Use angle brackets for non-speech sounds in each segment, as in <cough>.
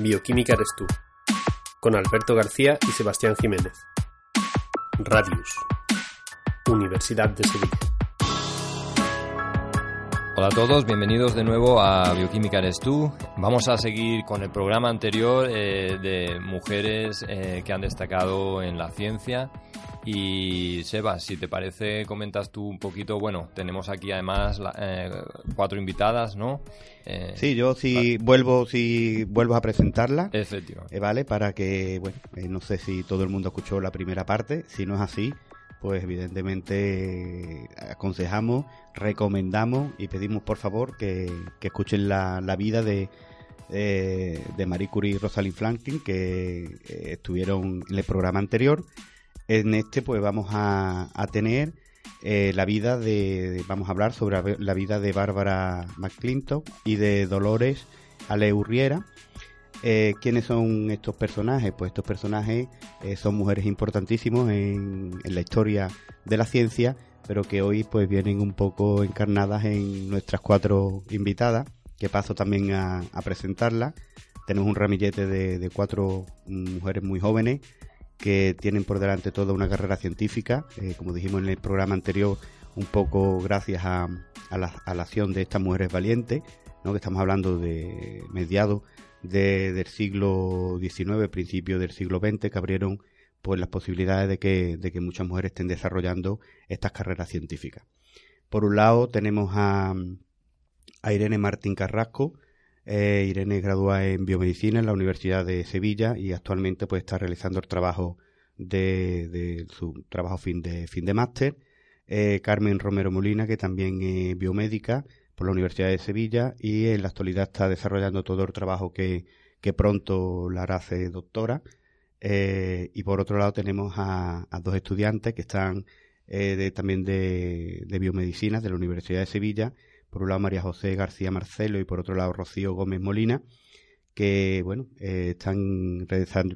Bioquímica eres tú, con Alberto García y Sebastián Jiménez. Radius, Universidad de Sevilla. Hola a todos, bienvenidos de nuevo a Bioquímica eres tú. Vamos a seguir con el programa anterior eh, de mujeres eh, que han destacado en la ciencia. Y Sebas, si te parece, comentas tú un poquito. Bueno, tenemos aquí además eh, cuatro invitadas, ¿no? sí, yo sí vuelvo, si vuelvo a presentarla. Efectivamente. vale, para que, bueno, no sé si todo el mundo escuchó la primera parte. Si no es así, pues evidentemente aconsejamos, recomendamos y pedimos por favor que, escuchen la, vida de, de Marie Curie y Rosalind Franklin que eh, estuvieron en el programa anterior. En este pues vamos a, tener eh, la vida de, vamos a hablar sobre la vida de Bárbara McClintock y de Dolores Aleurriera eh, ¿Quiénes son estos personajes? Pues estos personajes eh, son mujeres importantísimos en, la historia de la ciencia, pero que hoy pues vienen un poco encarnadas en nuestras cuatro invitadas, que paso también a, presentarlas. Tenemos un ramillete de, cuatro mujeres muy jóvenes que tienen por delante toda una carrera científica, eh, como dijimos en el programa anterior, un poco gracias a, la, acción de estas mujeres valientes, ¿no? que estamos hablando de mediados del siglo XIX, principio del siglo XX, que abrieron pues las posibilidades de que, de que muchas mujeres estén desarrollando estas carreras científicas. Por un lado tenemos a, a Irene Martín Carrasco. Eh, Irene gradúa en biomedicina en la Universidad de Sevilla y actualmente pues está realizando el trabajo de, de su trabajo fin de fin de máster. Eh, Carmen Romero Molina, que también es biomédica, por la Universidad de Sevilla y en la actualidad está desarrollando todo el trabajo que, pronto la hará doctora. Eh, y por otro lado tenemos a, dos estudiantes que están también de, biomedicina de la Universidad de Sevilla. Por un lado María José García Marcelo y por otro lado Rocío Gómez Molina, que bueno eh, están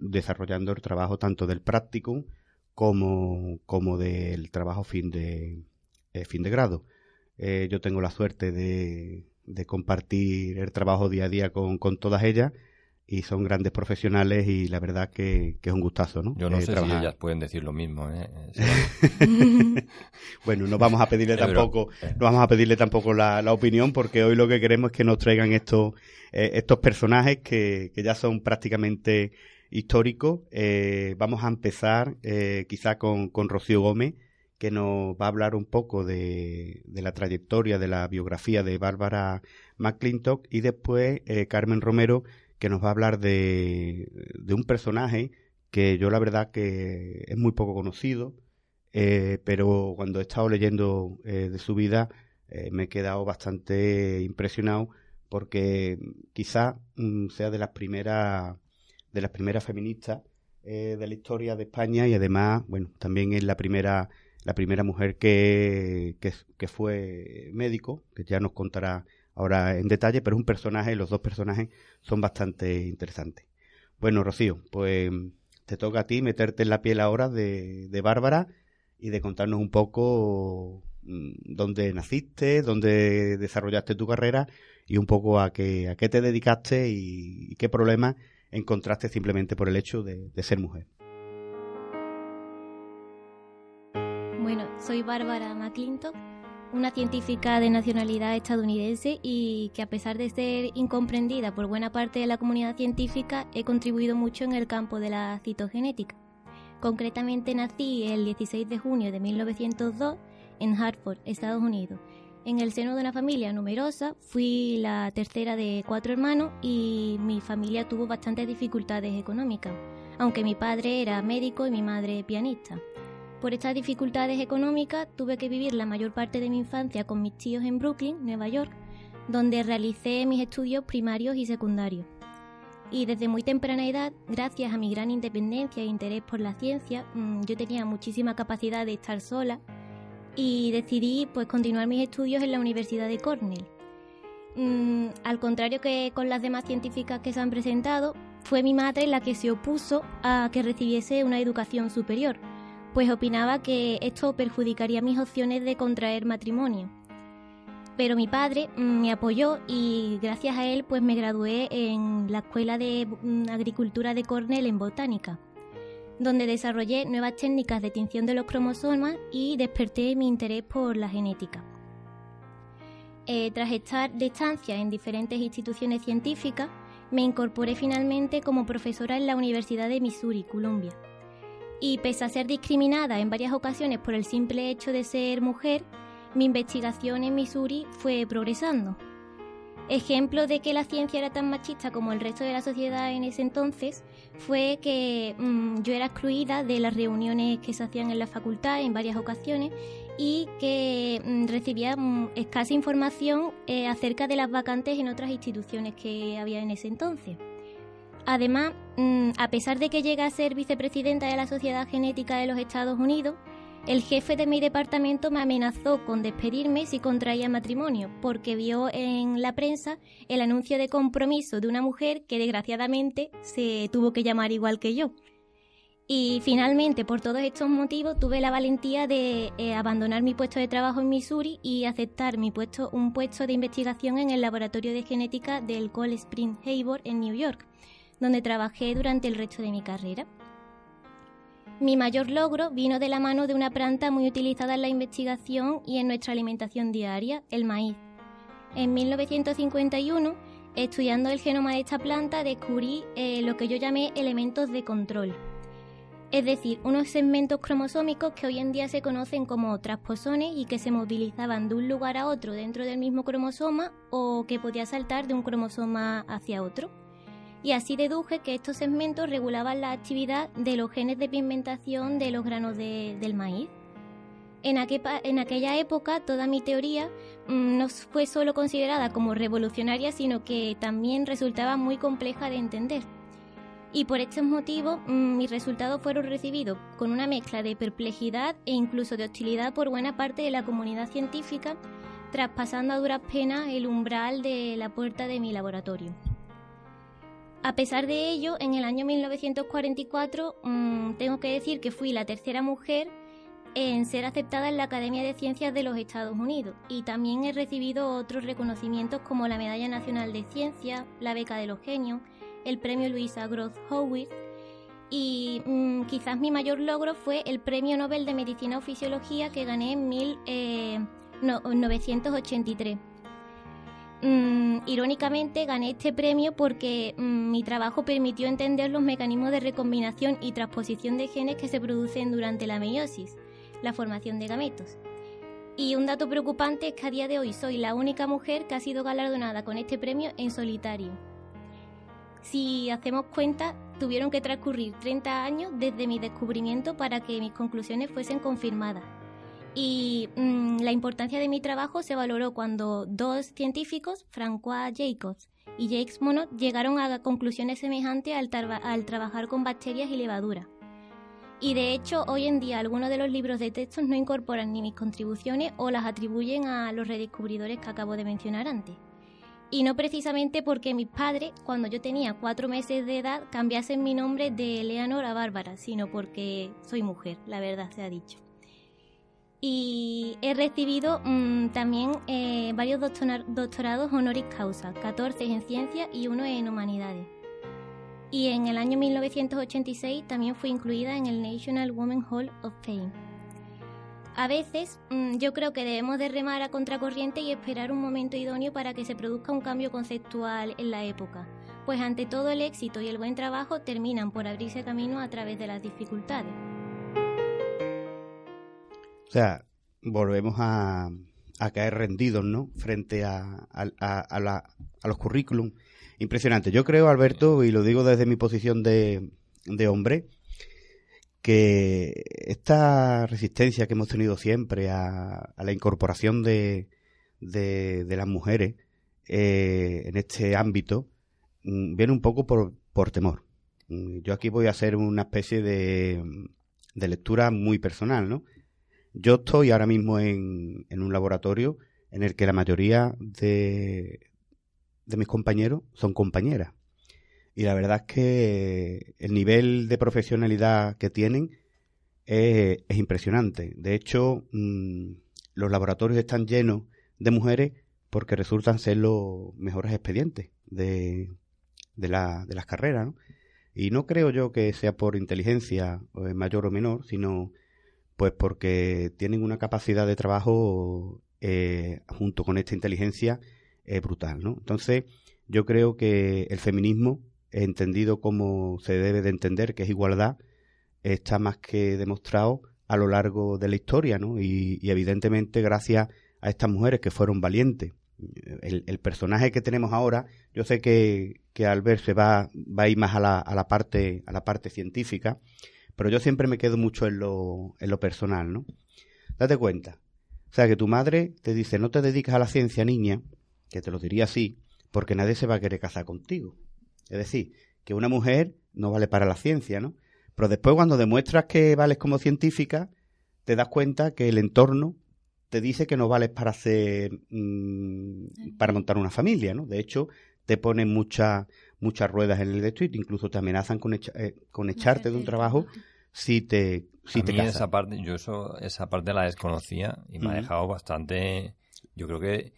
desarrollando el trabajo tanto del practicum como, como del trabajo fin de, fin de grado. Eh, yo tengo la suerte de, compartir el trabajo día a día con, todas ellas y son grandes profesionales y la verdad que, es un gustazo, ¿no? Yo no eh, sé si ellas pueden decir lo mismo, ¿eh? <laughs> <laughs> bueno, no vamos a pedirle <laughs> tampoco, no vamos a pedirle tampoco la, opinión porque hoy lo que queremos es que nos traigan estos, estos personajes que, ya son prácticamente históricos. vamos a empezar quizá con, con Rocío Gómez que nos va a hablar un poco de, la trayectoria, de la biografía de Bárbara McClintock y después eh, Carmen Romero que nos va a hablar de, un personaje que yo la verdad que es muy poco conocido, eh, pero cuando he estado leyendo eh, de su vida me he quedado bastante impresionado porque quizá mm, sea de las primeras de las primeras feministas de la historia de España y además, bueno, también es la primera la primera mujer que, que, fue médico, que ya nos contará ahora en detalle, pero es un personaje, los dos personajes son bastante interesantes. Bueno, Rocío, pues te toca a ti meterte en la piel ahora de, de Bárbara y de contarnos un poco mm, dónde naciste, dónde desarrollaste tu carrera y un poco a qué, a qué te dedicaste y, qué problemas encontraste simplemente por el hecho de ser mujer. Bueno, soy Bárbara McClintock, una científica de nacionalidad estadounidense y que a pesar de ser incomprendida por buena parte de la comunidad científica, he contribuido mucho en el campo de la citogenética. Concretamente nací el 16 de junio de 1902 en Hartford, Estados Unidos. En el seno de una familia numerosa, fui la tercera de cuatro hermanos y mi familia tuvo bastantes dificultades económicas, aunque mi padre era médico y mi madre pianista. Por estas dificultades económicas tuve que vivir la mayor parte de mi infancia con mis tíos en Brooklyn, Nueva York, donde realicé mis estudios primarios y secundarios. Y desde muy temprana edad, gracias a mi gran independencia e interés por la ciencia, mm, yo tenía muchísima capacidad de estar sola y decidí pues continuar mis estudios en la Universidad de Cornell. Mm, al contrario que con las demás científicas que se han presentado, fue mi madre la que se opuso a que recibiese una educación superior pues opinaba que esto perjudicaría mis opciones de contraer matrimonio. pero mi padre mm, me apoyó y gracias a él pues me gradué en la Escuela de mm, Agricultura de Cornell en Botánica, donde desarrollé nuevas técnicas de tinción de los cromosomas y desperté mi interés por la genética. Eh, tras estar de estancia en diferentes instituciones científicas, me incorporé finalmente como profesora en la Universidad de Missouri, Columbia. Y pese a ser discriminada en varias ocasiones por el simple hecho de ser mujer, mi investigación en Missouri fue progresando. Ejemplo de que la ciencia era tan machista como el resto de la sociedad en ese entonces fue que mm, yo era excluida de las reuniones que se hacían en la facultad en varias ocasiones y que mm, recibía mm, escasa información eh, acerca de las vacantes en otras instituciones que había en ese entonces. Además, a pesar de que llegué a ser vicepresidenta de la Sociedad Genética de los Estados Unidos, el jefe de mi departamento me amenazó con despedirme si contraía matrimonio, porque vio en la prensa el anuncio de compromiso de una mujer que desgraciadamente se tuvo que llamar igual que yo. Y finalmente, por todos estos motivos, tuve la valentía de eh, abandonar mi puesto de trabajo en Missouri y aceptar mi puesto, un puesto de investigación en el laboratorio de genética del Cold Spring Harbor en New York, donde trabajé durante el resto de mi carrera. Mi mayor logro vino de la mano de una planta muy utilizada en la investigación y en nuestra alimentación diaria, el maíz. En 1951, estudiando el genoma de esta planta, descubrí eh, lo que yo llamé elementos de control. Es decir, unos segmentos cromosómicos que hoy en día se conocen como transposones y que se movilizaban de un lugar a otro dentro del mismo cromosoma o que podía saltar de un cromosoma hacia otro y así deduje que estos segmentos regulaban la actividad de los genes de pigmentación de los granos del maíz. En, aquella época toda mi teoría mm, no fue solo considerada como revolucionaria, sino que también resultaba muy compleja de entender. Y por estos motivos mm, mis resultados fueron recibidos con una mezcla de perplejidad e incluso de hostilidad por buena parte de la comunidad científica, traspasando a duras penas el umbral de la puerta de mi laboratorio. A pesar de ello, en el año 1944 mm, tengo que decir que fui la tercera mujer en ser aceptada en la Academia de Ciencias de los Estados Unidos. Y también he recibido otros reconocimientos como la Medalla Nacional de Ciencia, la Beca de los Genios, el Premio Luisa Groth Howard y mm, quizás mi mayor logro fue el Premio Nobel de Medicina o Fisiología que gané en 1983 Mm, irónicamente gané este premio porque mm, mi trabajo permitió entender los mecanismos de recombinación y transposición de genes que se producen durante la meiosis, la formación de gametos. Y un dato preocupante es que a día de hoy soy la única mujer que ha sido galardonada con este premio en solitario. Si hacemos cuenta, tuvieron que transcurrir 30 años desde mi descubrimiento para que mis conclusiones fuesen confirmadas y mm, la importancia de mi trabajo se valoró cuando dos científicos, François Jacobs y Jacques Monod, llegaron a conclusiones semejantes al, al trabajar con bacterias y levaduras. Y de hecho, hoy en día algunos de los libros de textos no incorporan ni mis contribuciones o las atribuyen a los redescubridores que acabo de mencionar antes. Y no precisamente porque mis padres, cuando yo tenía cuatro meses de edad, cambiasen mi nombre de Eleanor a Bárbara, sino porque soy mujer, la verdad se ha dicho y he recibido mm, también eh, varios doctorados honoris causa, 14 en ciencia y uno en humanidades. Y en el año 1986 también fui incluida en el National Women Hall of Fame. A veces mm, yo creo que debemos de remar a contracorriente y esperar un momento idóneo para que se produzca un cambio conceptual en la época, pues ante todo el éxito y el buen trabajo terminan por abrirse camino a través de las dificultades. O sea, volvemos a, caer rendidos, ¿no? Frente a, los currículum. Impresionante. Yo creo, Alberto, y lo digo desde mi posición de, hombre, que esta resistencia que hemos tenido siempre a, la incorporación de, las mujeres eh, en este ámbito mm, viene un poco por, por temor. Mm, yo aquí voy a hacer una especie de, de lectura muy personal, ¿no? Yo estoy ahora mismo en, un laboratorio en el que la mayoría de, mis compañeros son compañeras. Y la verdad es que el nivel de profesionalidad que tienen es, impresionante. De hecho, mm, los laboratorios están llenos de mujeres porque resultan ser los mejores expedientes de, de, la, de las carreras. Y no creo yo que sea por inteligencia mayor o menor, sino pues porque tienen una capacidad de trabajo eh, junto con esta inteligencia eh, brutal. ¿no? Entonces, yo creo que el feminismo, entendido como se debe de entender, que es igualdad, está más que demostrado a lo largo de la historia, ¿no? Y, evidentemente gracias a estas mujeres que fueron valientes. El, personaje que tenemos ahora, yo sé que, que al ver se va, va a ir más a la, a la, parte, a la parte científica, pero yo siempre me quedo mucho en lo, en lo personal, ¿no? Date cuenta. O sea, que tu madre te dice, no te dedicas a la ciencia, niña, que te lo diría así, porque nadie se va a querer casar contigo. Es decir, que una mujer no vale para la ciencia, ¿no? Pero después cuando demuestras que vales como científica, te das cuenta que el entorno te dice que no vales para hacer, mm, para montar una familia, ¿no? De hecho, te ponen muchas muchas ruedas en el de incluso te amenazan con, eh, con echarte de un trabajo si te si te esa parte yo eso esa parte la desconocía y me ha dejado bastante yo creo que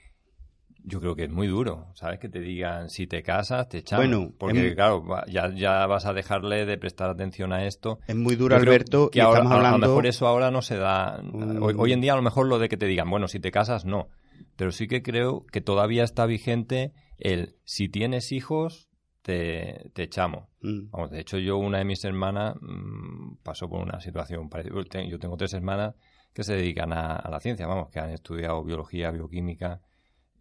yo creo que es muy duro, ¿sabes? Que te digan, si te casas, te echan. Bueno, porque claro, ya, ya vas a dejarle de prestar atención a esto. Es muy duro, Alberto, que ahora, a, lo mejor eso ahora no se da. Hoy, en día a lo mejor lo de que te digan, bueno, si te casas, no. Pero sí que creo que todavía está vigente el, si tienes hijos, te, te echamos. Mm. Vamos, de hecho, yo, una de mis hermanas mm, pasó por una situación parecida. Yo tengo tres hermanas que se dedican a la ciencia, vamos, que han estudiado biología, bioquímica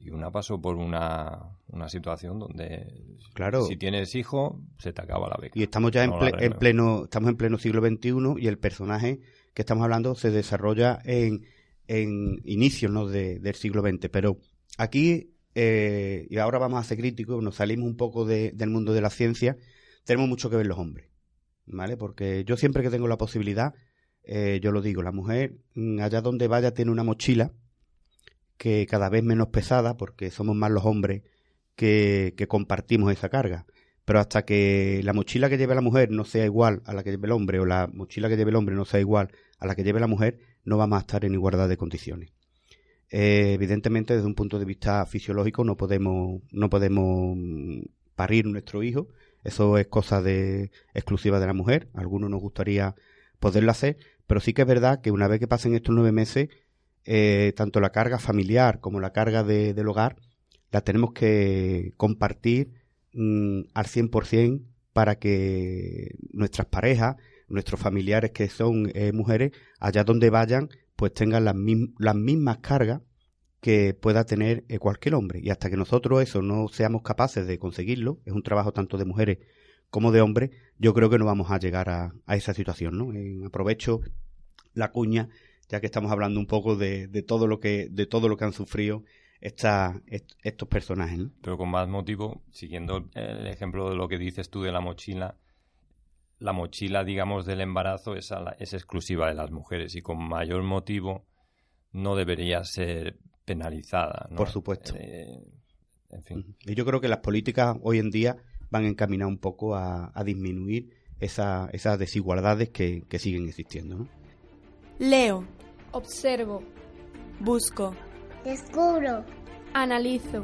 y una pasó por una, una situación donde claro. si tienes hijo se te acaba la beca. Y estamos ya en, pleno estamos en pleno siglo XXI y el personaje que estamos hablando se desarrolla en, en inicios ¿no? de, del siglo XX. Pero aquí, eh, y ahora vamos a ser críticos, nos salimos un poco del mundo de la ciencia, tenemos mucho que ver los hombres. ¿Vale? Porque yo siempre que tengo la posibilidad, eh, yo lo digo, la mujer, mm, allá donde vaya, tiene una mochila que cada vez menos pesada, porque somos más los hombres que, compartimos esa carga. Pero hasta que la mochila que lleve la mujer no sea igual a la que lleve el hombre, o la mochila que lleve el hombre no sea igual a la que lleve la mujer, no vamos a estar en igualdad de condiciones. Eh, evidentemente, desde un punto de vista fisiológico, no podemos, no podemos parir nuestro hijo. Eso es cosa de, exclusiva de la mujer. A algunos nos gustaría poderlo hacer, pero sí que es verdad que una vez que pasen estos nueve meses, eh, tanto la carga familiar como la carga del hogar, la tenemos que compartir mm, al 100% para que nuestras parejas, nuestros familiares que son eh, mujeres, allá donde vayan, pues tengan las, las mismas cargas que pueda tener eh, cualquier hombre. Y hasta que nosotros eso no seamos capaces de conseguirlo, es un trabajo tanto de mujeres como de hombres, yo creo que no vamos a llegar a, esa situación. ¿no? aprovecho la cuña ya que estamos hablando un poco de, todo lo que de todo lo que han sufrido estos personajes. Pero con más motivo, siguiendo el ejemplo de lo que dices tú de la mochila, la mochila, digamos, del embarazo es, es exclusiva de las mujeres y con mayor motivo no debería ser penalizada. Por supuesto. Eh, en fin. Y yo creo que las políticas hoy en día van encaminadas un poco a, disminuir esa, esas desigualdades que, que siguen existiendo. ¿no? Leo. Observo. Busco. Descubro. Analizo.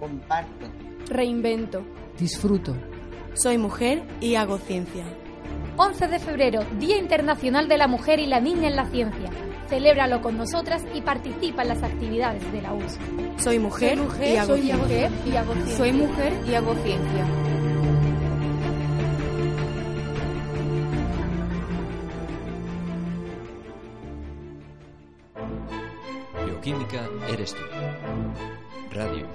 Comparto. Reinvento. Disfruto. Soy mujer y hago ciencia. 11 de febrero, Día Internacional de la Mujer y la Niña en la Ciencia. Celébralo con nosotras y participa en las actividades de la US. Soy mujer, y, hago ciencia. Soy mujer y hago ciencia. Química eres tú. Radios.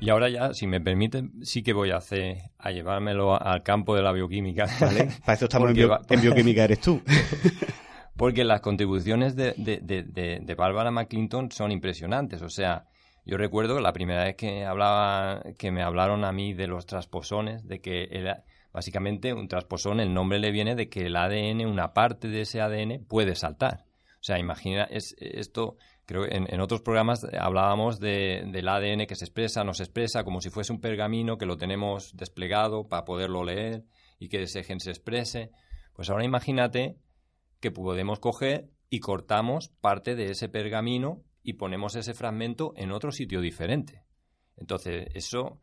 Y ahora ya, si me permiten, sí que voy a hacer a llevármelo al campo de la bioquímica. <laughs> Vale, para eso estamos en, bioquímica eres tú. <laughs> Porque las contribuciones de, de, de, Bárbara McClinton son impresionantes. O sea, yo recuerdo la primera vez que hablaba, que me hablaron a mí de los transposones, de que era, Básicamente, un transposón, el nombre le viene de que el ADN, una parte de ese ADN, puede saltar. O sea, imagina, es, esto, creo que en, otros programas hablábamos del ADN que se expresa, no se expresa, como si fuese un pergamino que lo tenemos desplegado para poderlo leer y que ese gen se exprese. Pues ahora imagínate que podemos coger y cortamos parte de ese pergamino y ponemos ese fragmento en otro sitio diferente. Entonces, eso,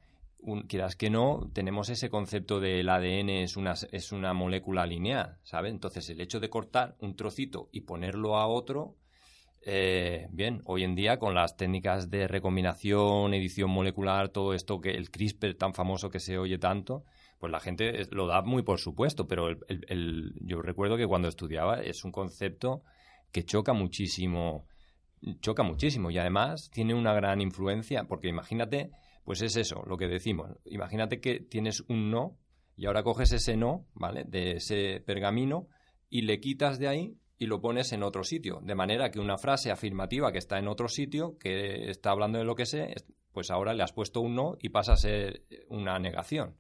quieras que no, tenemos ese concepto del ADN es una, es una molécula lineal, ¿sabes? Entonces, el hecho de cortar un trocito y ponerlo a otro, eh, bien, hoy en día con las técnicas de recombinación, edición molecular, todo esto que el CRISPR tan famoso que se oye tanto, pues la gente lo da muy por supuesto, pero el, yo recuerdo que cuando estudiaba es un concepto que choca muchísimo, choca muchísimo y además tiene una gran influencia, porque imagínate, pues es eso, lo que decimos, imagínate que tienes un no y ahora coges ese no, ¿vale? De ese pergamino y le quitas de ahí y lo pones en otro sitio. De manera que una frase afirmativa que está en otro sitio, que está hablando de lo que sé, pues ahora le has puesto un no y pasa a ser una negación.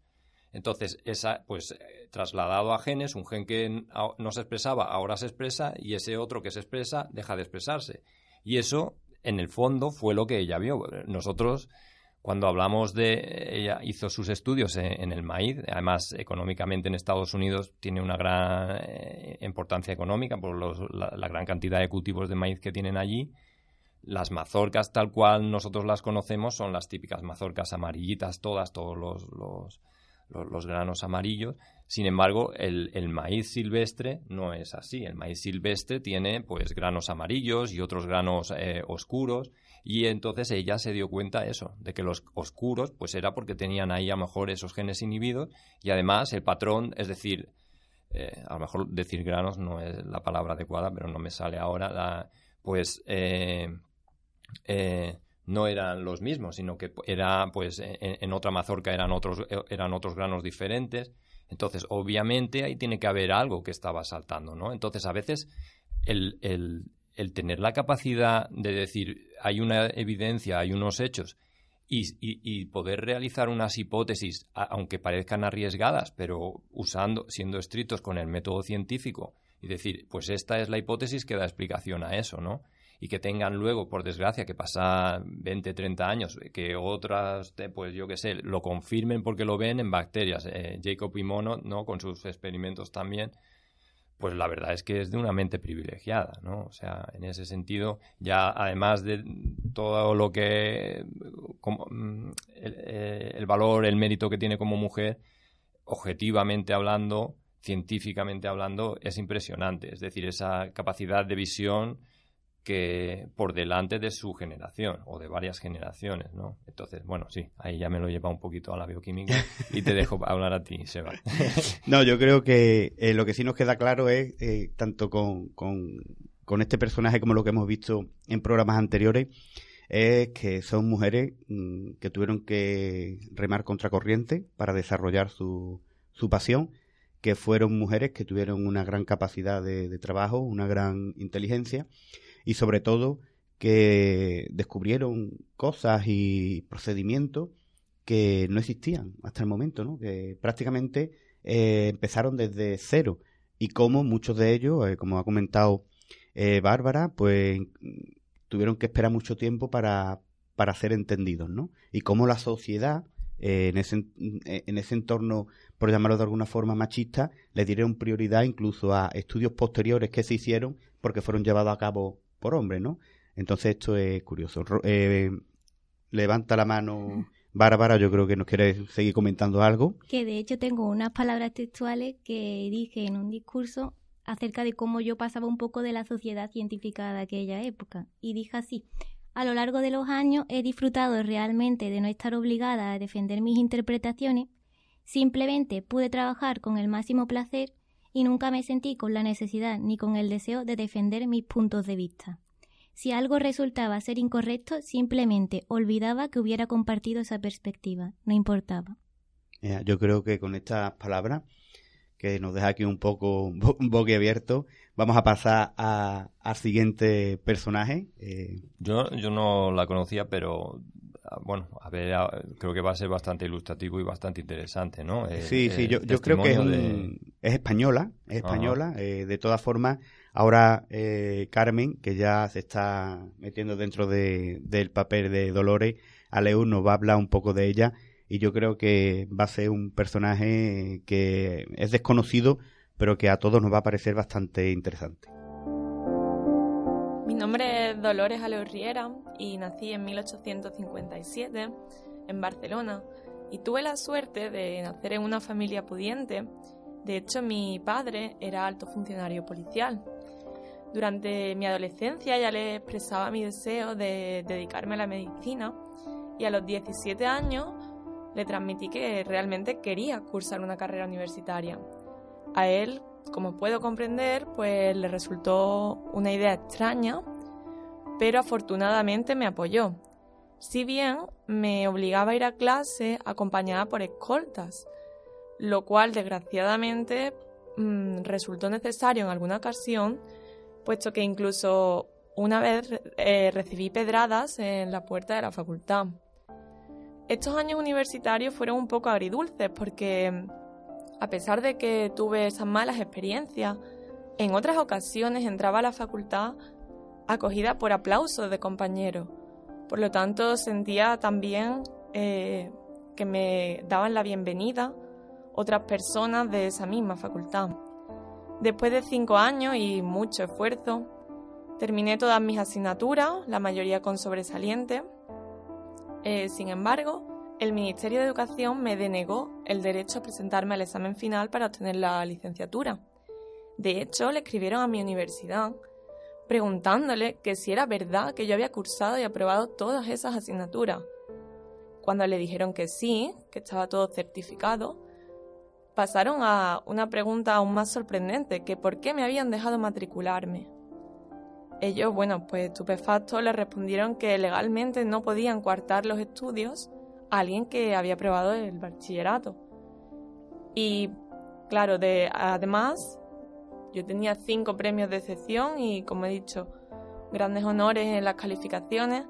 Entonces, esa, pues trasladado a genes, un gen que no se expresaba ahora se expresa y ese otro que se expresa deja de expresarse. Y eso, en el fondo, fue lo que ella vio. Nosotros cuando hablamos de, ella hizo sus estudios en, el maíz, además económicamente en Estados Unidos tiene una gran eh, importancia económica por la, gran cantidad de cultivos de maíz que tienen allí. Las mazorcas tal cual nosotros las conocemos son las típicas mazorcas amarillitas todas, todos los, los, granos amarillos. Sin embargo, el, el, maíz silvestre no es así. El maíz silvestre tiene pues granos amarillos y otros granos eh, oscuros y entonces ella se dio cuenta de eso, de que los oscuros, pues era porque tenían ahí a lo mejor esos genes inhibidos y además el patrón, es decir, eh, a lo mejor decir granos no es la palabra adecuada, pero no me sale ahora, pues eh, eh, no eran los mismos, sino que era, pues en, otra mazorca eran otros, eran otros granos diferentes. Entonces, obviamente ahí tiene que haber algo que estaba saltando, ¿no? Entonces, a veces el, el tener la capacidad de decir hay una evidencia, hay unos hechos y, poder realizar unas hipótesis, aunque parezcan arriesgadas, pero usando, siendo estrictos con el método científico y decir, pues esta es la hipótesis que da explicación a eso, ¿no? Y que tengan luego, por desgracia, que pasa 20, 30 años, que otras, pues yo qué sé, lo confirmen porque lo ven en bacterias. Eh, Jacob y Mono, ¿no? Con sus experimentos también, pues la verdad es que es de una mente privilegiada, ¿no? O sea, en ese sentido, ya además de todo lo que, como, mm, eh, el, valor, el mérito que tiene como mujer, objetivamente hablando, científicamente hablando, es impresionante. Es decir, esa capacidad de visión que por delante de su generación o de varias generaciones, ¿no? Entonces, bueno, sí, ahí ya me lo lleva un poquito a la bioquímica y te dejo <laughs> hablar a ti, Seba. <laughs> no, yo creo que eh, lo que sí nos queda claro es, eh, tanto con, con, este personaje como lo que hemos visto en programas anteriores, es que son mujeres mm, que tuvieron que remar contracorriente para desarrollar su, su pasión, que fueron mujeres que tuvieron una gran capacidad de trabajo, una gran inteligencia y sobre todo que descubrieron cosas y procedimientos que no existían hasta el momento, ¿no? que prácticamente eh, empezaron desde cero y como muchos de ellos, eh, como ha comentado eh, Bárbara, pues tuvieron que esperar mucho tiempo para, para ser entendidos, ¿no? Y cómo la sociedad, en, ese, en ese entorno, por llamarlo de alguna forma machista, le dieron prioridad incluso a estudios posteriores que se hicieron porque fueron llevados a cabo por hombre, ¿no? Entonces esto es curioso. Eh, levanta la mano Bárbara, yo creo que nos quiere seguir comentando algo. Que de hecho tengo unas palabras textuales que dije en un discurso acerca de cómo yo pasaba un poco de la sociedad científica de aquella época. Y dije así, a lo largo de los años he disfrutado realmente de no estar obligada a defender mis interpretaciones, simplemente pude trabajar con el máximo placer y nunca me sentí con la necesidad ni con el deseo de defender mis puntos de vista. Si algo resultaba ser incorrecto, simplemente olvidaba que hubiera compartido esa perspectiva, no importaba. yo creo que con estas palabras, que nos deja aquí un poco boquiabierto, vamos a pasar al siguiente personaje. Eh, yo, yo no la conocía, pero bueno, a ver, creo que va a ser bastante ilustrativo y bastante interesante, ¿no? sí, sí, yo, creo que es, española, es española. Eh, de todas formas, ahora eh, Carmen, que ya se está metiendo dentro del papel de Dolores, Aleu nos va a hablar un poco de ella y yo creo que va a ser un personaje que es desconocido, pero que a todos nos va a parecer bastante interesante. Nombre es Dolores Aleurriera y nací en 1857 en Barcelona y tuve la suerte de nacer en una familia pudiente. De hecho, mi padre era alto funcionario policial. Durante mi adolescencia ya le expresaba mi deseo de dedicarme a la medicina y a los 17 años le transmití que realmente quería cursar una carrera universitaria. A él, como puedo comprender, pues le resultó una idea extraña, pero afortunadamente me apoyó. Si bien me obligaba a ir a clase acompañada por escoltas, lo cual desgraciadamente mm, resultó necesario en alguna ocasión, puesto que incluso una vez eh, recibí pedradas en la puerta de la facultad. Estos años universitarios fueron un poco agridulces porque, a pesar de que tuve esas malas experiencias, en otras ocasiones entraba a la facultad acogida por aplausos de compañeros. Por lo tanto, sentía también eh, que me daban la bienvenida otras personas de esa misma facultad. Después de cinco años y mucho esfuerzo, terminé todas mis asignaturas, la mayoría con sobresaliente. Eh, sin embargo, el Ministerio de Educación me denegó el derecho a presentarme al examen final para obtener la licenciatura. De hecho, le escribieron a mi universidad preguntándole que si era verdad que yo había cursado y aprobado todas esas asignaturas. Cuando le dijeron que sí, que estaba todo certificado, pasaron a una pregunta aún más sorprendente, que por qué me habían dejado matricularme. Ellos, bueno, pues estupefactos le respondieron que legalmente no podían coartar los estudios a alguien que había aprobado el bachillerato. Y claro, de, además, yo tenía cinco premios de excepción y, como he dicho, grandes honores en las calificaciones,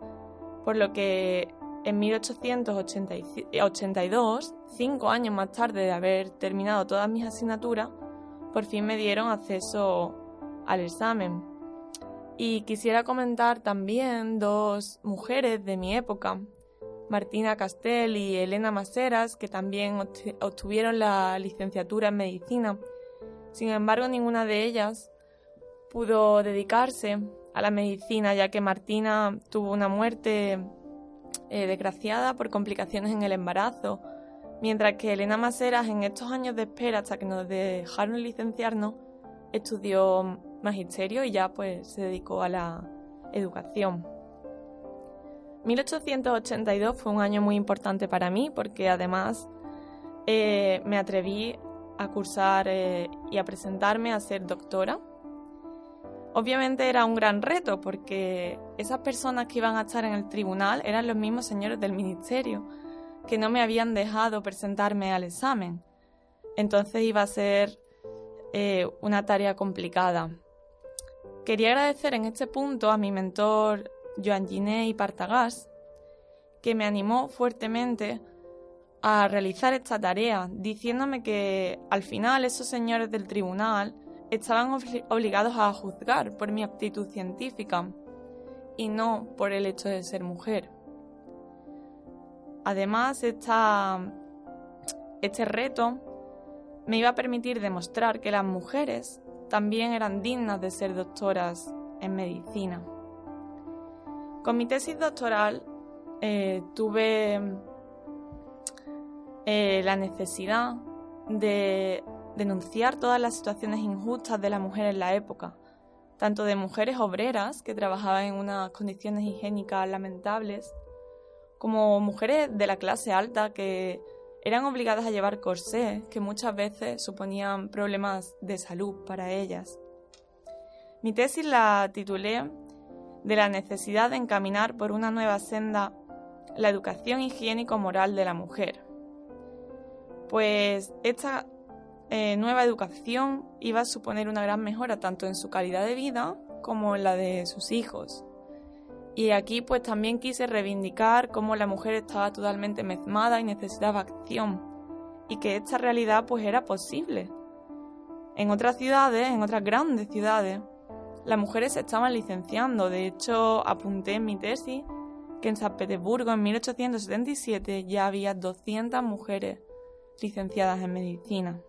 por lo que en 1882, cinco años más tarde de haber terminado todas mis asignaturas, por fin me dieron acceso al examen. Y quisiera comentar también dos mujeres de mi época, Martina Castell y Elena Maseras, que también obtuvieron la licenciatura en medicina. Sin embargo, ninguna de ellas pudo dedicarse a la medicina, ya que Martina tuvo una muerte eh, desgraciada por complicaciones en el embarazo, mientras que Elena Maseras en estos años de espera hasta que nos dejaron licenciarnos estudió magisterio y ya pues se dedicó a la educación. 1882 fue un año muy importante para mí porque además eh, me atreví a cursar eh, y a presentarme a ser doctora Obviamente era un gran reto porque esas personas que iban a estar en el tribunal eran los mismos señores del ministerio, que no me habían dejado presentarme al examen. Entonces iba a ser eh, una tarea complicada. Quería agradecer en este punto a mi mentor Joan Giné y Partagás, que me animó fuertemente a realizar esta tarea, diciéndome que al final esos señores del tribunal estaban obligados a juzgar por mi aptitud científica y no por el hecho de ser mujer. Además, este reto me iba a permitir demostrar que las mujeres también eran dignas de ser doctoras en medicina. Con mi tesis doctoral eh, tuve eh, la necesidad de denunciar todas las situaciones injustas de la mujer en la época, tanto de mujeres obreras que trabajaban en unas condiciones higiénicas lamentables, como mujeres de la clase alta que eran obligadas a llevar corsés que muchas veces suponían problemas de salud para ellas. Mi tesis la titulé De la necesidad de encaminar por una nueva senda la educación higiénico-moral de la mujer. Pues esta eh, nueva educación iba a suponer una gran mejora tanto en su calidad de vida como en la de sus hijos. Y aquí pues también quise reivindicar cómo la mujer estaba totalmente mezmada y necesitaba acción y que esta realidad pues era posible. En otras ciudades, en otras grandes ciudades, las mujeres se estaban licenciando. De hecho, apunté en mi tesis que en San Petersburgo en 1877 ya había 200 mujeres licenciadas en medicina.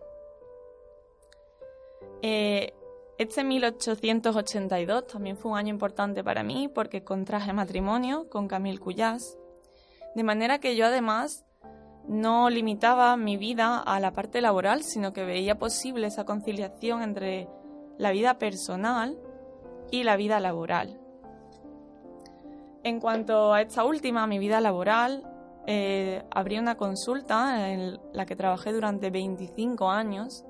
Eh, Este 1882 también fue un año importante para mí porque contraje matrimonio con Camille Cuyas, de manera que yo además no limitaba mi vida a la parte laboral, sino que veía posible esa conciliación entre la vida personal y la vida laboral. En cuanto a esta última, mi vida laboral, eh, abrí una consulta en la que trabajé durante 25 años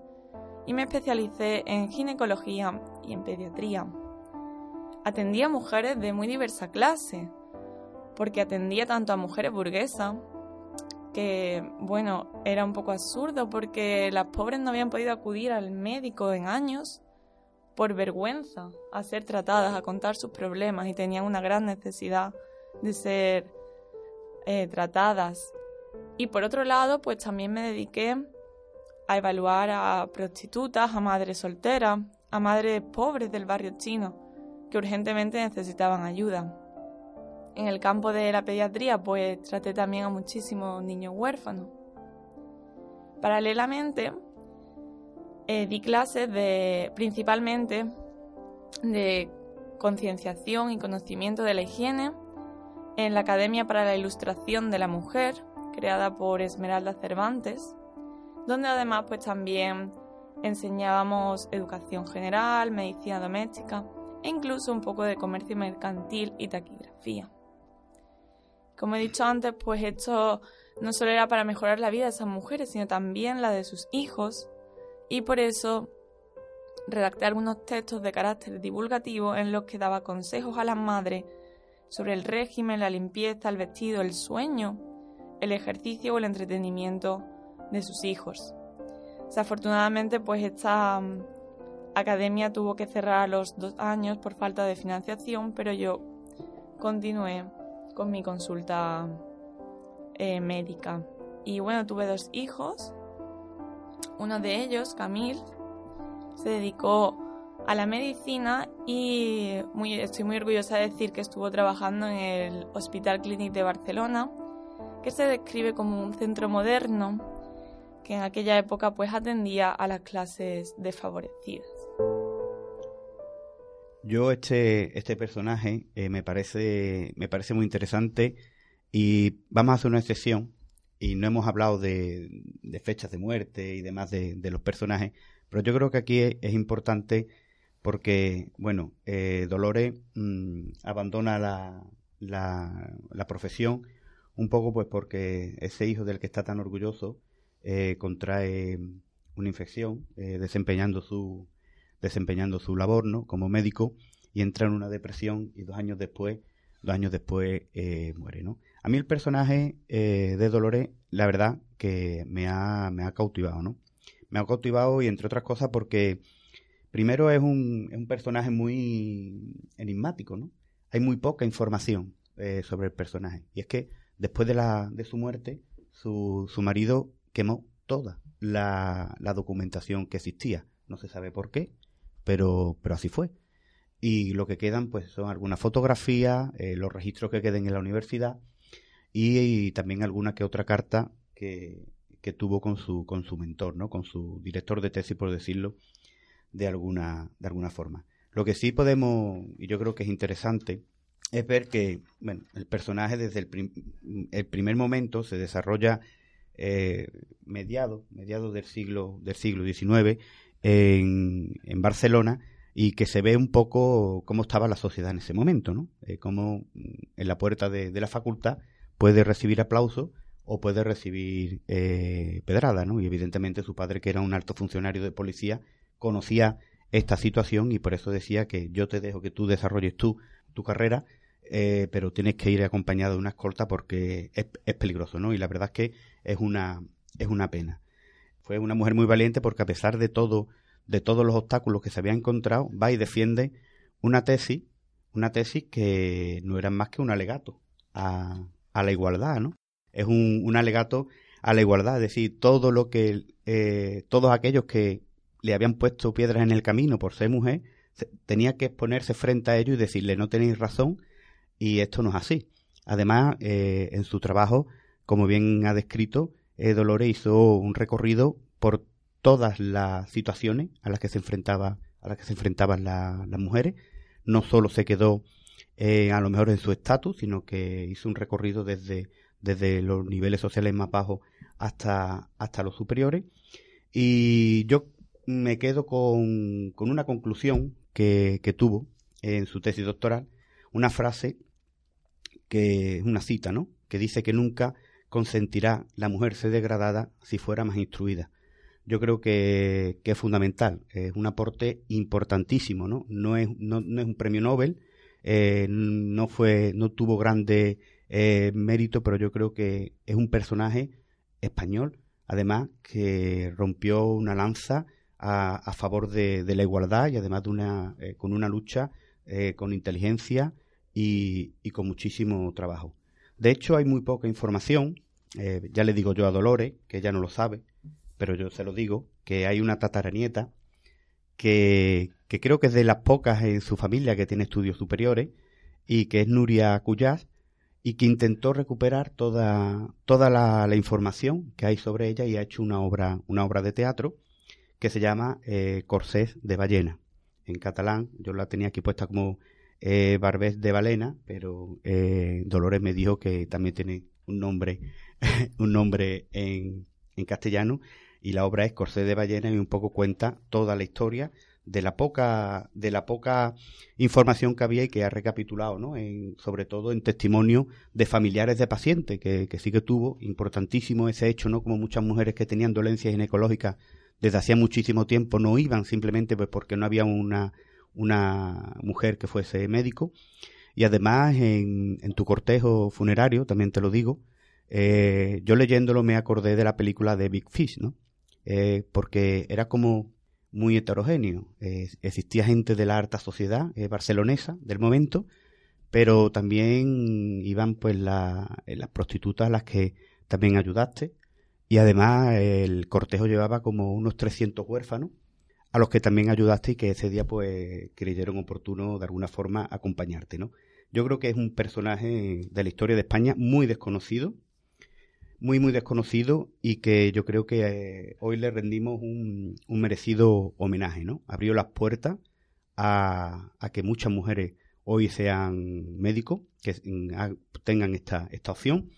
y me especialicé en ginecología y en pediatría. Atendía a mujeres de muy diversa clase, porque atendía tanto a mujeres burguesas, que bueno, era un poco absurdo porque las pobres no habían podido acudir al médico en años por vergüenza a ser tratadas, a contar sus problemas y tenían una gran necesidad de ser eh, tratadas. Y por otro lado, pues también me dediqué a evaluar a prostitutas, a madres solteras, a madres pobres del barrio chino que urgentemente necesitaban ayuda. En el campo de la pediatría, pues traté también a muchísimos niños huérfanos. Paralelamente, eh, di clases de principalmente de concienciación y conocimiento de la higiene en la Academia para la Ilustración de la Mujer, creada por Esmeralda Cervantes, donde además pues también enseñábamos educación general, medicina doméstica e incluso un poco de comercio mercantil y taquigrafía. Como he dicho antes, pues esto no solo era para mejorar la vida de esas mujeres, sino también la de sus hijos, y por eso redacté algunos textos de carácter divulgativo en los que daba consejos a las madres sobre el régimen, la limpieza, el vestido, el sueño, el ejercicio o el entretenimiento de sus hijos. Desafortunadamente, pues esta mm, academia tuvo que cerrar a los dos años por falta de financiación, pero yo continué con mi consulta eh, médica. Y bueno, tuve dos hijos. Uno de ellos, Camille, se dedicó a la medicina y muy, estoy muy orgullosa de decir que estuvo trabajando en el Hospital Clínic de Barcelona, que se describe como un centro moderno que en aquella época pues atendía a las clases desfavorecidas. Yo este, este personaje eh, me, parece, me parece muy interesante y vamos a hacer una excepción y no hemos hablado de, fechas de muerte y demás de, los personajes, pero yo creo que aquí es, importante porque, bueno, eh, Dolores mm, abandona la, la, profesión un poco pues porque ese hijo del que está tan orgulloso eh, contrae una infección desempeñando su, desempeñando su labor ¿no? como médico y entra en una depresión y dos años después, dos años después eh, muere. ¿no? A mí el personaje eh, de Dolores, la verdad que me ha, me ha cautivado, ¿no? Me ha cautivado y entre otras cosas porque primero es un, es un personaje muy enigmático, ¿no? Hay muy poca información eh, sobre el personaje. Y es que después de, la, de su muerte, su, su marido quemó toda la, la documentación que existía. No se sabe por qué, pero, pero así fue. Y lo que quedan pues son algunas fotografías, eh, los registros que queden en la universidad y, también alguna que otra carta que, que, tuvo con su, con su mentor, ¿no? con su director de tesis, por decirlo de alguna, de alguna forma. Lo que sí podemos, y yo creo que es interesante, es ver que bueno, el personaje desde el, el primer momento se desarrolla eh, mediado, mediados del siglo, del siglo XIX en, en, Barcelona y que se ve un poco cómo estaba la sociedad en ese momento, ¿no? Eh, cómo en la puerta de, la facultad puede recibir aplauso o puede recibir eh, pedrada, ¿no? Y evidentemente su padre, que era un alto funcionario de policía, conocía esta situación y por eso decía que yo te dejo que tú desarrolles tú tu carrera, eh, pero tienes que ir acompañado de una escolta porque es, peligroso, ¿no? Y la verdad es que es una, es una pena. Fue una mujer muy valiente porque a pesar de todo, de todos los obstáculos que se había encontrado, va y defiende una tesis, una tesis que no era más que un alegato a, a la igualdad, ¿no? Es un, un, alegato a la igualdad, es decir, todo lo que eh, todos aquellos que le habían puesto piedras en el camino por ser mujer, tenía que exponerse frente a ellos y decirle no tenéis razón y esto no es así. Además, eh, en su trabajo, como bien ha descrito, eh, Dolores hizo un recorrido por todas las situaciones a las que se enfrentaba a las que se enfrentaban las mujeres. No solo se quedó eh, a lo mejor en su estatus, sino que hizo un recorrido desde, desde los niveles sociales más bajos hasta, hasta los superiores. Y yo me quedo con, con una conclusión que, que tuvo en su tesis doctoral, una frase que es una cita, ¿no? Que dice que nunca consentirá la mujer ser degradada si fuera más instruida. Yo creo que, es fundamental, es un aporte importantísimo, ¿no? No es, no, es un premio Nobel, eh, no fue, no tuvo grande eh, mérito, pero yo creo que es un personaje español, además que rompió una lanza a, favor de, la igualdad y además de una, eh, con una lucha con inteligencia y, con muchísimo trabajo. De hecho, hay muy poca información, ya le digo yo a Dolores, que ella no lo sabe, pero yo se lo digo, que hay una tataranieta que, creo que es de las pocas en su familia que tiene estudios superiores y que es Nuria Cuyás y que intentó recuperar toda, toda la, información que hay sobre ella y ha hecho una obra, una obra de teatro que se llama eh, Corsés de ballena. En catalán, yo la tenía aquí puesta como eh, Barbés de balena, pero eh, Dolores me dijo que también tiene un nombre, <laughs> un nombre en, en castellano y la obra es Corsé de ballena y un poco cuenta toda la historia de la poca de la poca información que había y que ha recapitulado, ¿no? Sobre todo en testimonio de familiares de pacientes que, que sí que tuvo importantísimo ese hecho, ¿no? Como muchas mujeres que tenían dolencias ginecológicas desde hacía muchísimo tiempo no iban simplemente pues porque no había una una mujer que fuese médico y además en, tu cortejo funerario también te lo digo eh, yo leyéndolo me acordé de la película de Big Fish, ¿no? Eh, porque era como muy heterogéneo. Existía gente de la alta sociedad eh, barcelonesa del momento, pero también iban pues las prostitutas a las que también ayudaste. Y además el cortejo llevaba como unos 300 huérfanos a los que también ayudaste y que ese día pues creyeron oportuno de alguna forma acompañarte, ¿no? Yo creo que es un personaje de la historia de España muy desconocido, muy, muy desconocido y que yo creo que eh, hoy le rendimos un, merecido homenaje, ¿no? Abrió las puertas a, que muchas mujeres hoy sean médicos, que tengan esta, esta opción.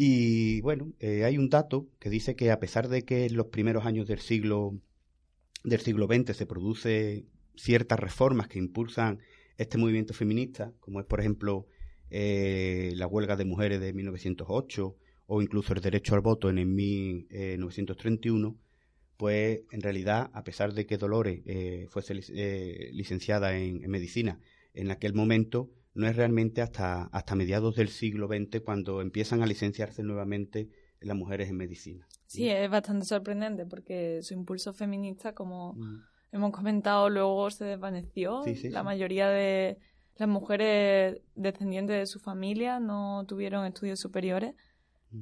Y bueno, eh, hay un dato que dice que a pesar de que en los primeros años del siglo, del siglo XX se produce ciertas reformas que impulsan este movimiento feminista, como es por ejemplo eh, la huelga de mujeres de 1908, o incluso el derecho al voto en, 1931, pues en realidad, a pesar de que Dolores eh, fuese eh, licenciada en, medicina en aquel momento, no es realmente hasta, hasta mediados del siglo XX cuando empiezan a licenciarse nuevamente las mujeres en medicina. Sí, es bastante sorprendente porque su impulso feminista, como mm. hemos comentado, luego se desvaneció. la mayoría de las mujeres descendientes de su familia no tuvieron estudios superiores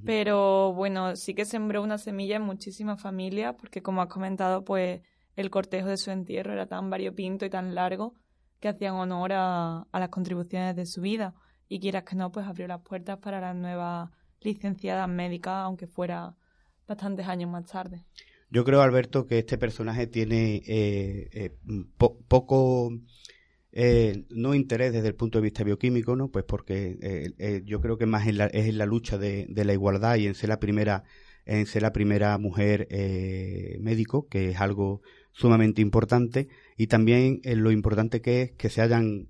pero bueno, sí que sembró una semilla en muchísimas familias, porque como has comentado, pues el cortejo de su entierro era tan variopinto y tan largo que hacían honor a, las contribuciones de su vida. Y quieras que no, pues abrió las puertas para las nuevas licenciadas médicas, aunque fuera bastantes años más tarde. Yo creo, Alberto, que este personaje tiene eh, eh, poco eh, no interés desde el punto de vista bioquímico, ¿no? Pues porque eh, yo creo que más es en la lucha de, la igualdad y en ser la primera, en ser la primera mujer médico, que es algo sumamente importante, y también en lo importante que es que se hayan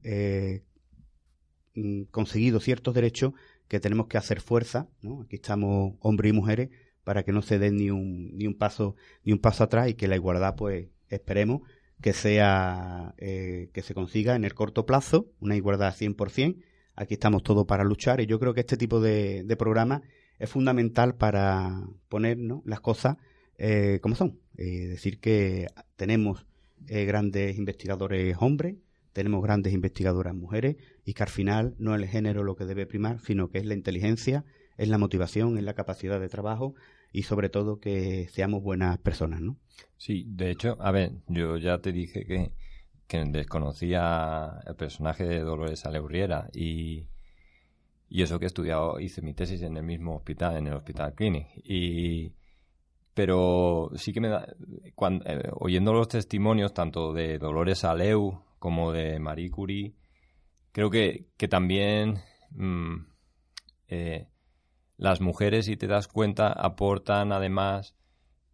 mm, conseguido ciertos derechos que tenemos que hacer fuerza, ¿no? Aquí estamos hombres y mujeres para que no se den ni un, ni un paso ni un paso atrás y que la igualdad, pues, esperemos que sea eh, que se consiga en el corto plazo una igualdad 100%. Aquí estamos todos para luchar y yo creo que este tipo de, de programa es fundamental para poner las cosas eh, como son. Es decir, que tenemos eh, grandes investigadores hombres, tenemos grandes investigadoras mujeres y que al final no es el género lo que debe primar, sino que es la inteligencia, es la motivación, es la capacidad de trabajo y sobre todo que seamos buenas personas, ¿no? Sí, de hecho, a ver, yo ya te dije que, que desconocía el personaje de Dolores Aleurriera y, y eso que he estudiado, hice mi tesis en el mismo hospital, en el Hospital Clinic. Y, pero sí que me da, eh, oyendo los testimonios tanto de Dolores Aleu como de Marie Curie, creo que, que también mm, eh, las mujeres, si te das cuenta, aportan además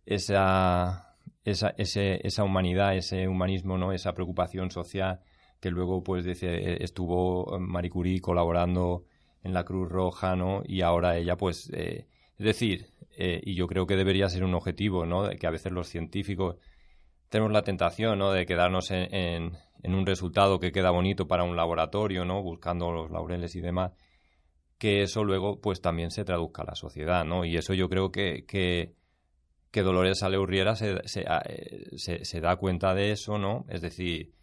esa, esa, esa humanidad, ese humanismo, ¿no? esa preocupación social que luego pues dice, estuvo Marie Curie colaborando en la Cruz Roja, ¿no? Y ahora ella pues eh, es decir, eh, y yo creo que debería ser un objetivo, ¿no? Que a veces los científicos tenemos la tentación, ¿no? De quedarnos en, en, un resultado que queda bonito para un laboratorio, ¿no? Buscando los laureles y demás, que eso luego, pues también se traduzca a la sociedad, ¿no? Y eso yo creo que, que, que Dolores Aleurriera se, eh, se, se, da cuenta de eso, ¿no? Es decir,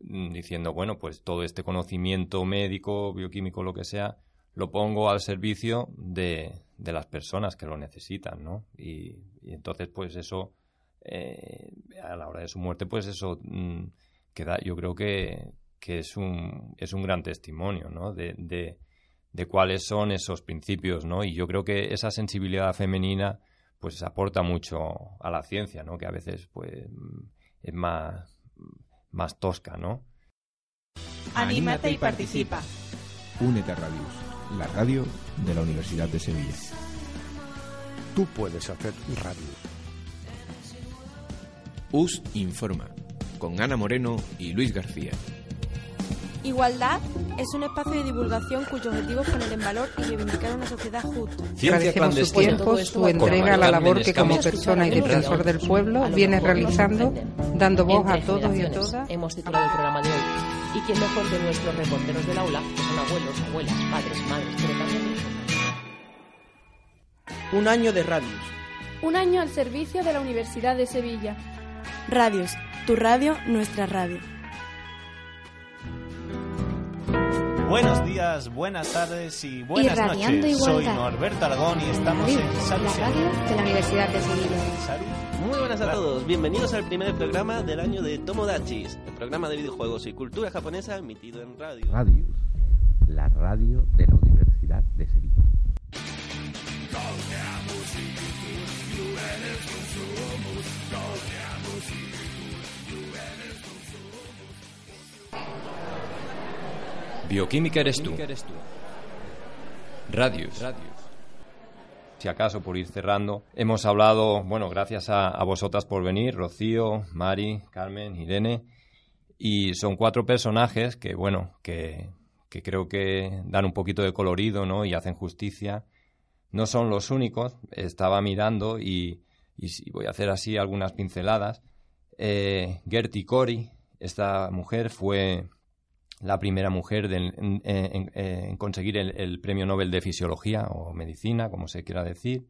mm, diciendo, bueno, pues todo este conocimiento médico, bioquímico, lo que sea, lo pongo al servicio de, de las personas que lo necesitan, ¿no? Y, entonces, pues eso, eh, a la hora de su muerte, pues eso mm, queda, yo creo que, que, es, un, es un gran testimonio, ¿no? De, de, de, cuáles son esos principios, ¿no? Y yo creo que esa sensibilidad femenina, pues aporta mucho a la ciencia, ¿no? Que a veces, pues, mm, es más, más tosca, ¿no? Anímate y participa. Únete a Radius la radio de la Universidad de Sevilla. Tú puedes hacer radio. US Informa, con Ana Moreno y Luis García. Igualdad es un espacio de divulgación cuyo objetivo es poner en valor y reivindicar una sociedad justa. Ciencia. Su, tiempo, su entrega a la labor que como persona y defensor del pueblo viene realizando, dando voz a todos y a todas. Hemos titulado el programa de hoy. Y quién mejor de nuestros reporteros del aula, que son abuelos, abuelas, padres, madres, pero también Un año de radios. Un año al servicio de la Universidad de Sevilla. Radios, tu radio, nuestra radio. Buenos días, buenas tardes y buenas noches. Soy Norberto Aragón y estamos en Salud. La radio de la Universidad de Sevilla. Muy buenas a todos, bienvenidos al primer programa del año de Tomodachis, el programa de videojuegos y cultura japonesa emitido en radio. Radius, la radio de la Universidad de Sevilla. Bioquímica eres tú. Radius. Si acaso, por ir cerrando, hemos hablado, bueno, gracias a, vosotras por venir, Rocío, Mari, Carmen, Irene, y son cuatro personajes que, bueno, que, que creo que dan un poquito de colorido, ¿no? Y hacen justicia. No son los únicos, estaba mirando y, y voy a hacer así algunas pinceladas. Eh, Gertie Cori, esta mujer fue la primera mujer en, conseguir el, premio Nobel de Fisiología o Medicina, como se quiera decir.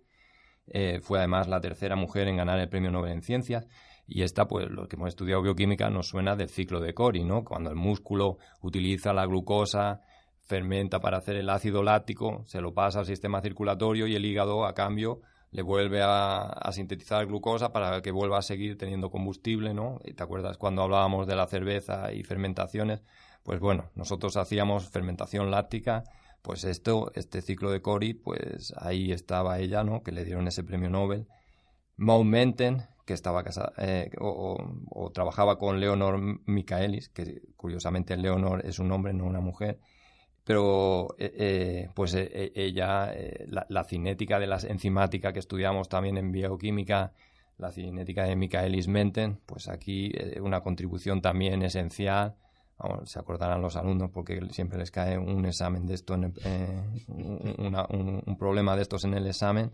Eh, fue además la tercera mujer en ganar el premio Nobel en Ciencias. Y esta, pues, lo que hemos estudiado bioquímica nos suena del ciclo de Cori, ¿no? Cuando el músculo utiliza la glucosa, fermenta para hacer el ácido láctico, se lo pasa al sistema circulatorio y el hígado, a cambio, le vuelve a, a, sintetizar glucosa para que vuelva a seguir teniendo combustible, ¿no? ¿Te acuerdas cuando hablábamos de la cerveza y fermentaciones? Pues bueno, nosotros hacíamos fermentación láctica, pues esto, este ciclo de Cori, pues ahí estaba ella, ¿no? Que le dieron ese premio Nobel. Maud Menten, que estaba casada, eh, o, trabajaba con Leonor Michaelis, que curiosamente Leonor es un hombre, no una mujer, pero eh, eh, pues ella, la, la, cinética de la enzimática que estudiamos también en bioquímica, la cinética de Michaelis Menten, pues aquí una contribución también esencial se acordarán los alumnos porque siempre les cae un examen de esto, eh, un, problema de estos en el examen.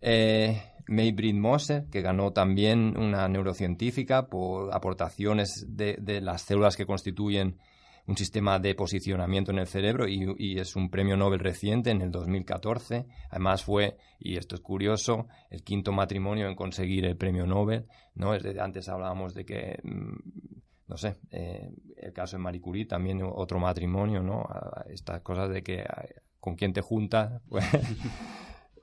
Eh, Maybrit Moser, que ganó también una neurocientífica por aportaciones de, las células que constituyen un sistema de posicionamiento en el cerebro y, es un premio Nobel reciente en el 2014. Además fue, y esto es curioso, el quinto matrimonio en conseguir el premio Nobel. ¿no? Desde antes hablábamos de que mm, no sé, eh, el caso de Marie Curie, también otro matrimonio, ¿no? Estas cosas de que con quién te juntas. <laughs> Pues,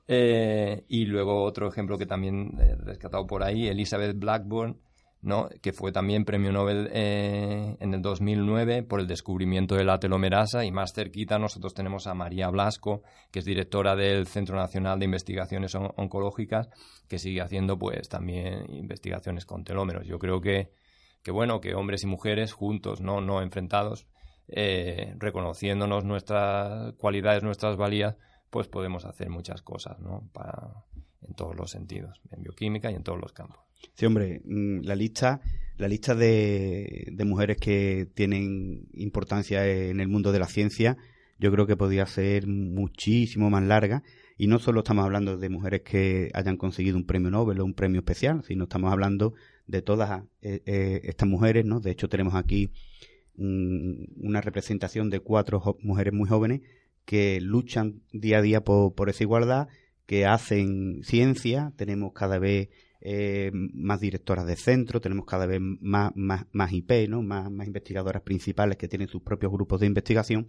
eh, y luego otro ejemplo que también he rescatado por ahí, Elizabeth Blackburn, ¿no? que fue también premio Nobel eh, en el 2009 por el descubrimiento de la telomerasa y más cerquita nosotros tenemos a María Blasco, que es directora del Centro Nacional de Investigaciones Oncológicas, que sigue haciendo pues también investigaciones con telómeros. Yo creo que, que bueno, que hombres y mujeres juntos, no, no enfrentados, eh, reconociéndonos nuestras cualidades, nuestras valías, pues podemos hacer muchas cosas, ¿no? Para, en todos los sentidos, en bioquímica y en todos los campos. Sí, hombre, mm, la lista, la lista de, mujeres que tienen importancia en el mundo de la ciencia, yo creo que podría ser muchísimo más larga. Y no solo estamos hablando de mujeres que hayan conseguido un premio Nobel o un premio especial, sino estamos hablando de todas eh, eh, estas mujeres, ¿no? De hecho, tenemos aquí una representación de cuatro mujeres muy jóvenes que luchan día a día por, esa igualdad, que hacen ciencia, tenemos cada vez eh, más directoras de centro, tenemos cada vez más, más, más IP, ¿no? más, más investigadoras principales que tienen sus propios grupos de investigación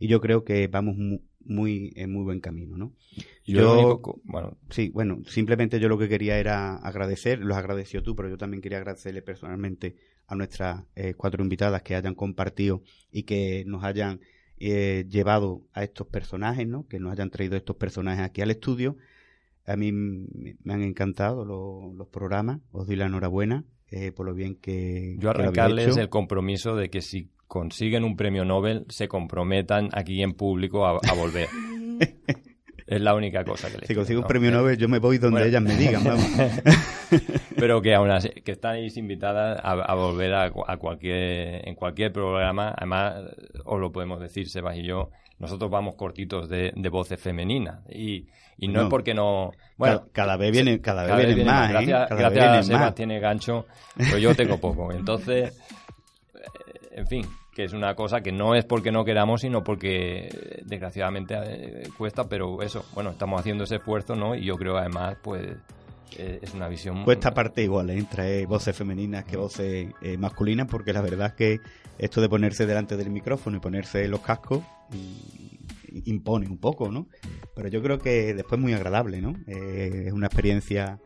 y yo creo que vamos muy, en muy buen camino, ¿no? Yo, bueno, sí, bueno, simplemente yo lo que quería era agradecer, los agradeció tú, pero yo también quería agradecerle personalmente a nuestras eh, cuatro invitadas que hayan compartido y que nos hayan eh, llevado a estos personajes, ¿no? Que nos hayan traído estos personajes aquí al estudio. A mí me han encantado los, programas. Os doy la enhorabuena eh, por lo bien que. Yo arrancarles el compromiso de que si consiguen un premio Nobel se comprometan aquí en público a, volver. <laughs> es la única cosa que les Si consigo un premio Nobel, yo me voy donde ellas me digan, vamos. <laughs> Pero que aún así, que estáis invitadas a, volver a, cualquier, en cualquier programa. Además, os lo podemos decir, Sebas y yo, nosotros vamos cortitos de, voces femeninas. Y, y no, es porque no. Bueno, cada, vez viene, cada, vez viene, más. ¿eh? Gracias, a Sebas tiene gancho, pero yo tengo poco. Entonces, <laughs> eh, en fin, que es una cosa que no es porque no queramos, sino porque desgraciadamente eh, cuesta, pero eso, bueno, estamos haciendo ese esfuerzo, ¿no? Y yo creo además, pues eh, es una visión... Cuesta parte igual, ¿eh? entre voces femeninas que voces masculinas, porque la verdad es que esto de ponerse delante del micrófono y ponerse los cascos mm, impone un poco, ¿no? Pero yo creo que después es muy agradable, ¿no? es una experiencia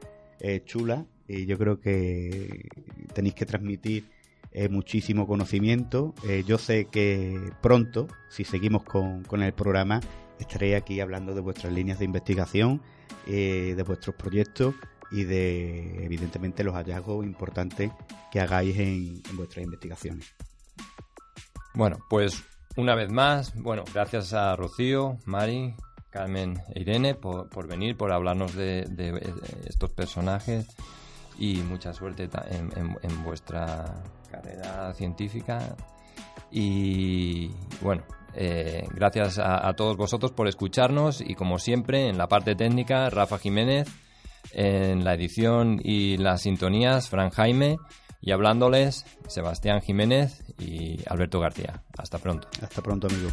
chula y yo creo que tenéis que transmitir eh, muchísimo conocimiento. Eh, yo sé que pronto, si seguimos con, con, el programa, estaré aquí hablando de vuestras líneas de investigación, eh, de vuestros proyectos y de, evidentemente, los hallazgos importantes que hagáis en, vuestras investigaciones. Bueno, pues una vez más, bueno, gracias a Rocío, Mari, Carmen e Irene por, por venir, por hablarnos de, de estos personajes y mucha suerte en, vuestra carrera científica. Y bueno, eh, gracias a, todos vosotros por escucharnos y como siempre en la parte técnica Rafa Jiménez, en la edición y las sintonías Fran Jaime y hablándoles Sebastián Jiménez y Alberto García. Hasta pronto. Hasta pronto, amigo.